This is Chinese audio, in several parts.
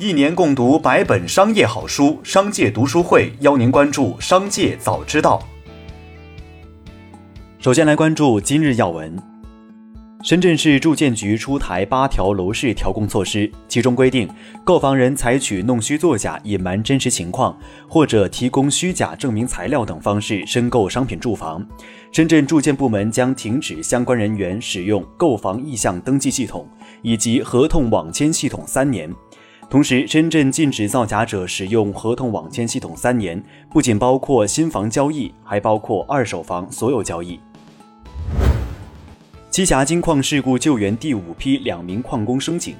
一年共读百本商业好书，商界读书会邀您关注商界早知道。首先来关注今日要闻。深圳市住建局出台八条楼市调控措施，其中规定，购房人采取弄虚作假、隐瞒真实情况或者提供虚假证明材料等方式申购商品住房，深圳住建部门将停止相关人员使用购房意向登记系统以及合同网签系统三年。同时，深圳禁止造假者使用合同网签系统三年，不仅包括新房交易，还包括二手房所有交易。栖霞金矿事故救援第五批两名矿工升井。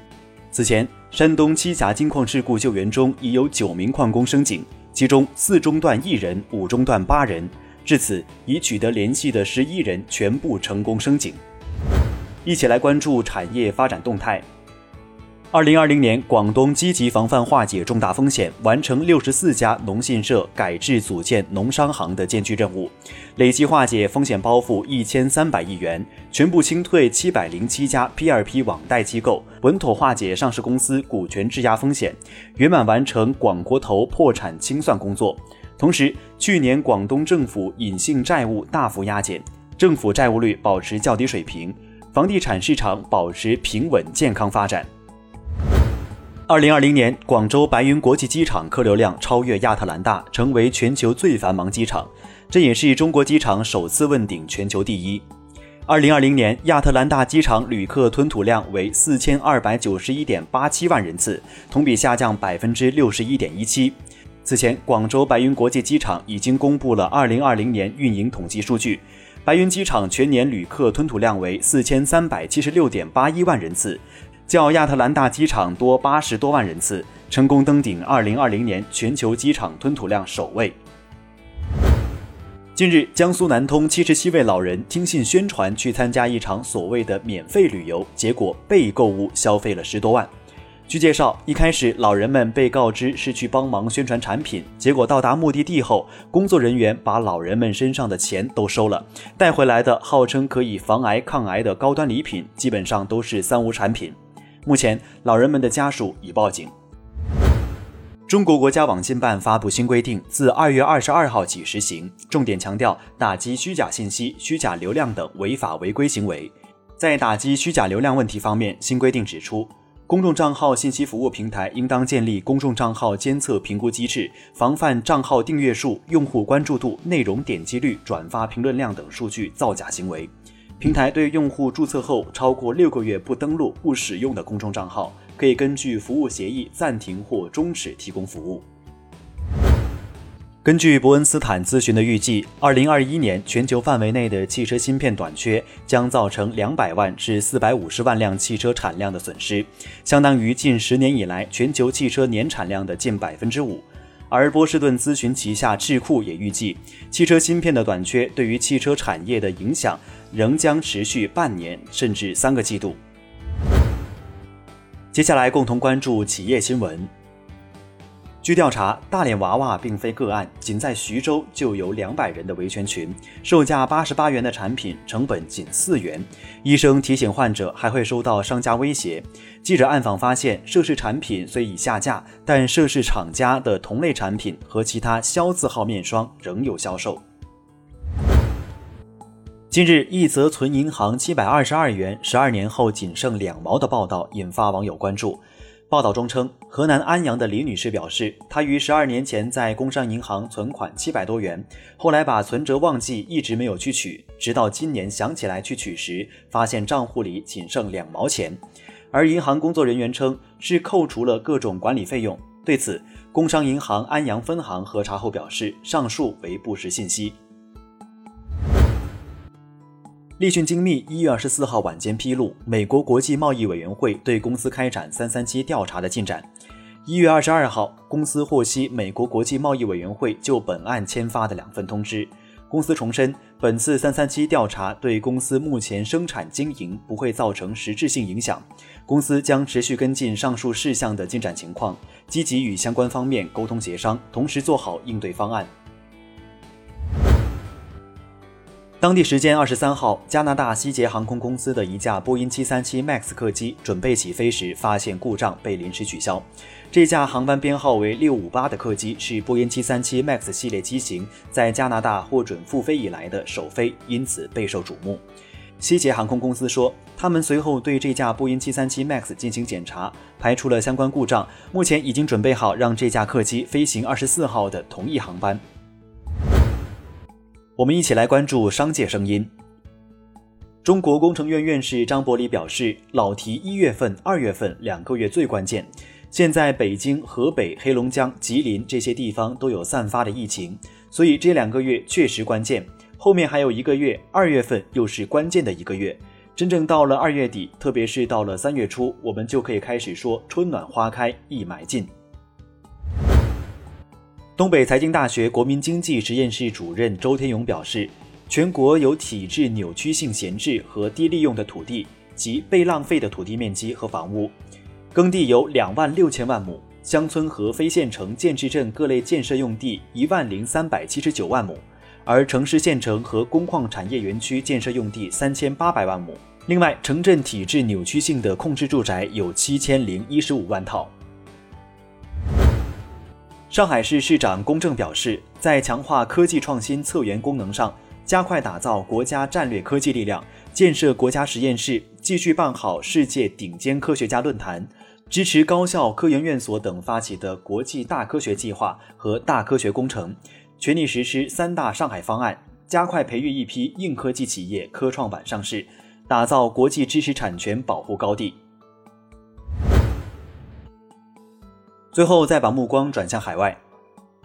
此前，山东栖霞金矿事故救援中已有九名矿工升井，其中四中段一人，五中段八人。至此，已取得联系的十一人全部成功升井。一起来关注产业发展动态。二零二零年，广东积极防范化解重大风险，完成六十四家农信社改制组建农商行的艰巨任务，累计化解风险包袱一千三百亿元，全部清退七百零七家 P 二 P 网贷机构，稳妥化解上市公司股权质押风险，圆满完成广国投破产清算工作。同时，去年广东政府隐性债务大幅压减，政府债务率保持较低水平，房地产市场保持平稳健康发展。二零二零年，广州白云国际机场客流量超越亚特兰大，成为全球最繁忙机场，这也是中国机场首次问鼎全球第一。二零二零年，亚特兰大机场旅客吞吐量为四千二百九十一点八七万人次，同比下降百分之六十一点一七。此前，广州白云国际机场已经公布了二零二零年运营统计数据，白云机场全年旅客吞吐量为四千三百七十六点八一万人次。较亚特兰大机场多八十多万人次，成功登顶二零二零年全球机场吞吐量首位。近日，江苏南通七十七位老人听信宣传去参加一场所谓的免费旅游，结果被购物消费了十多万。据介绍，一开始老人们被告知是去帮忙宣传产品，结果到达目的地后，工作人员把老人们身上的钱都收了，带回来的号称可以防癌抗癌的高端礼品，基本上都是三无产品。目前，老人们的家属已报警。中国国家网信办发布新规定，自二月二十二号起实行，重点强调打击虚假信息、虚假流量等违法违规行为。在打击虚假流量问题方面，新规定指出，公众账号信息服务平台应当建立公众账号监测评估机制，防范账号订阅数、用户关注度、内容点击率、转发评论量等数据造假行为。平台对用户注册后超过六个月不登录、不使用的公众账号，可以根据服务协议暂停或终止提供服务。根据伯恩斯坦咨询的预计，二零二一年全球范围内的汽车芯片短缺将造成两百万至四百五十万辆汽车产量的损失，相当于近十年以来全球汽车年产量的近百分之五。而波士顿咨询旗下智库也预计，汽车芯片的短缺对于汽车产业的影响。仍将持续半年甚至三个季度。接下来共同关注企业新闻。据调查，大脸娃娃并非个案，仅在徐州就有两百人的维权群，售价八十八元的产品，成本仅四元。医生提醒患者还会收到商家威胁。记者暗访发现，涉事产品虽已下架，但涉事厂家的同类产品和其他消字号面霜仍有销售。近日，一则存银行七百二十二元，十二年后仅剩两毛的报道引发网友关注。报道中称，河南安阳的李女士表示，她于十二年前在工商银行存款七百多元，后来把存折忘记，一直没有去取，直到今年想起来去取时，发现账户里仅剩两毛钱。而银行工作人员称，是扣除了各种管理费用。对此，工商银行安阳分行核查后表示，上述为不实信息。立讯精密一月二十四号晚间披露，美国国际贸易委员会对公司开展三三七调查的进展。一月二十二号，公司获悉美国国际贸易委员会就本案签发的两份通知。公司重申，本次三三七调查对公司目前生产经营不会造成实质性影响。公司将持续跟进上述事项的进展情况，积极与相关方面沟通协商，同时做好应对方案。当地时间二十三号，加拿大西捷航空公司的一架波音七三七 MAX 客机准备起飞时发现故障，被临时取消。这架航班编号为六五八的客机是波音七三七 MAX 系列机型在加拿大获准复飞以来的首飞，因此备受瞩目。西捷航空公司说，他们随后对这架波音七三七 MAX 进行检查，排除了相关故障，目前已经准备好让这架客机飞行二十四号的同一航班。我们一起来关注商界声音。中国工程院院士张伯礼表示，老提一月份、二月份两个月最关键。现在北京、河北、黑龙江、吉林这些地方都有散发的疫情，所以这两个月确实关键。后面还有一个月，二月份又是关键的一个月。真正到了二月底，特别是到了三月初，我们就可以开始说春暖花开，一买进。东北财经大学国民经济实验室主任周天勇表示，全国有体制扭曲性闲置和低利用的土地及被浪费的土地面积和房屋，耕地有两万六千万亩，乡村和非县城建制镇各类建设用地一万零三百七十九万亩，而城市县城和工矿产业园区建设用地三千八百万亩。另外，城镇体制扭曲性的空置住宅有七千零一十五万套。上海市市长龚正表示，在强化科技创新策源功能上，加快打造国家战略科技力量，建设国家实验室，继续办好世界顶尖科学家论坛，支持高校、科研院所等发起的国际大科学计划和大科学工程，全力实施三大上海方案，加快培育一批硬科技企业科创板上市，打造国际知识产权保护高地。最后，再把目光转向海外。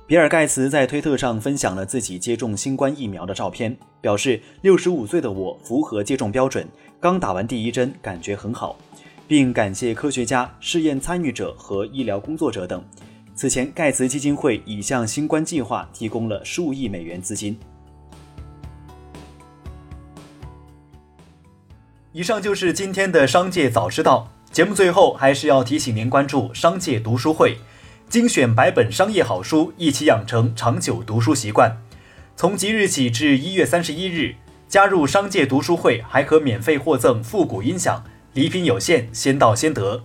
比尔·盖茨在推特上分享了自己接种新冠疫苗的照片，表示：“六十五岁的我符合接种标准，刚打完第一针，感觉很好。”并感谢科学家、试验参与者和医疗工作者等。此前，盖茨基金会已向新冠计划提供了数亿美元资金。以上就是今天的商界早知道。节目最后还是要提醒您关注商界读书会，精选百本商业好书，一起养成长久读书习惯。从即日起至一月三十一日，加入商界读书会还可免费获赠复古音响，礼品有限，先到先得。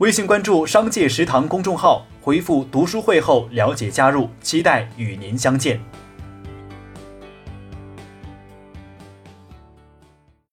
微信关注商界食堂公众号，回复读书会后了解加入，期待与您相见。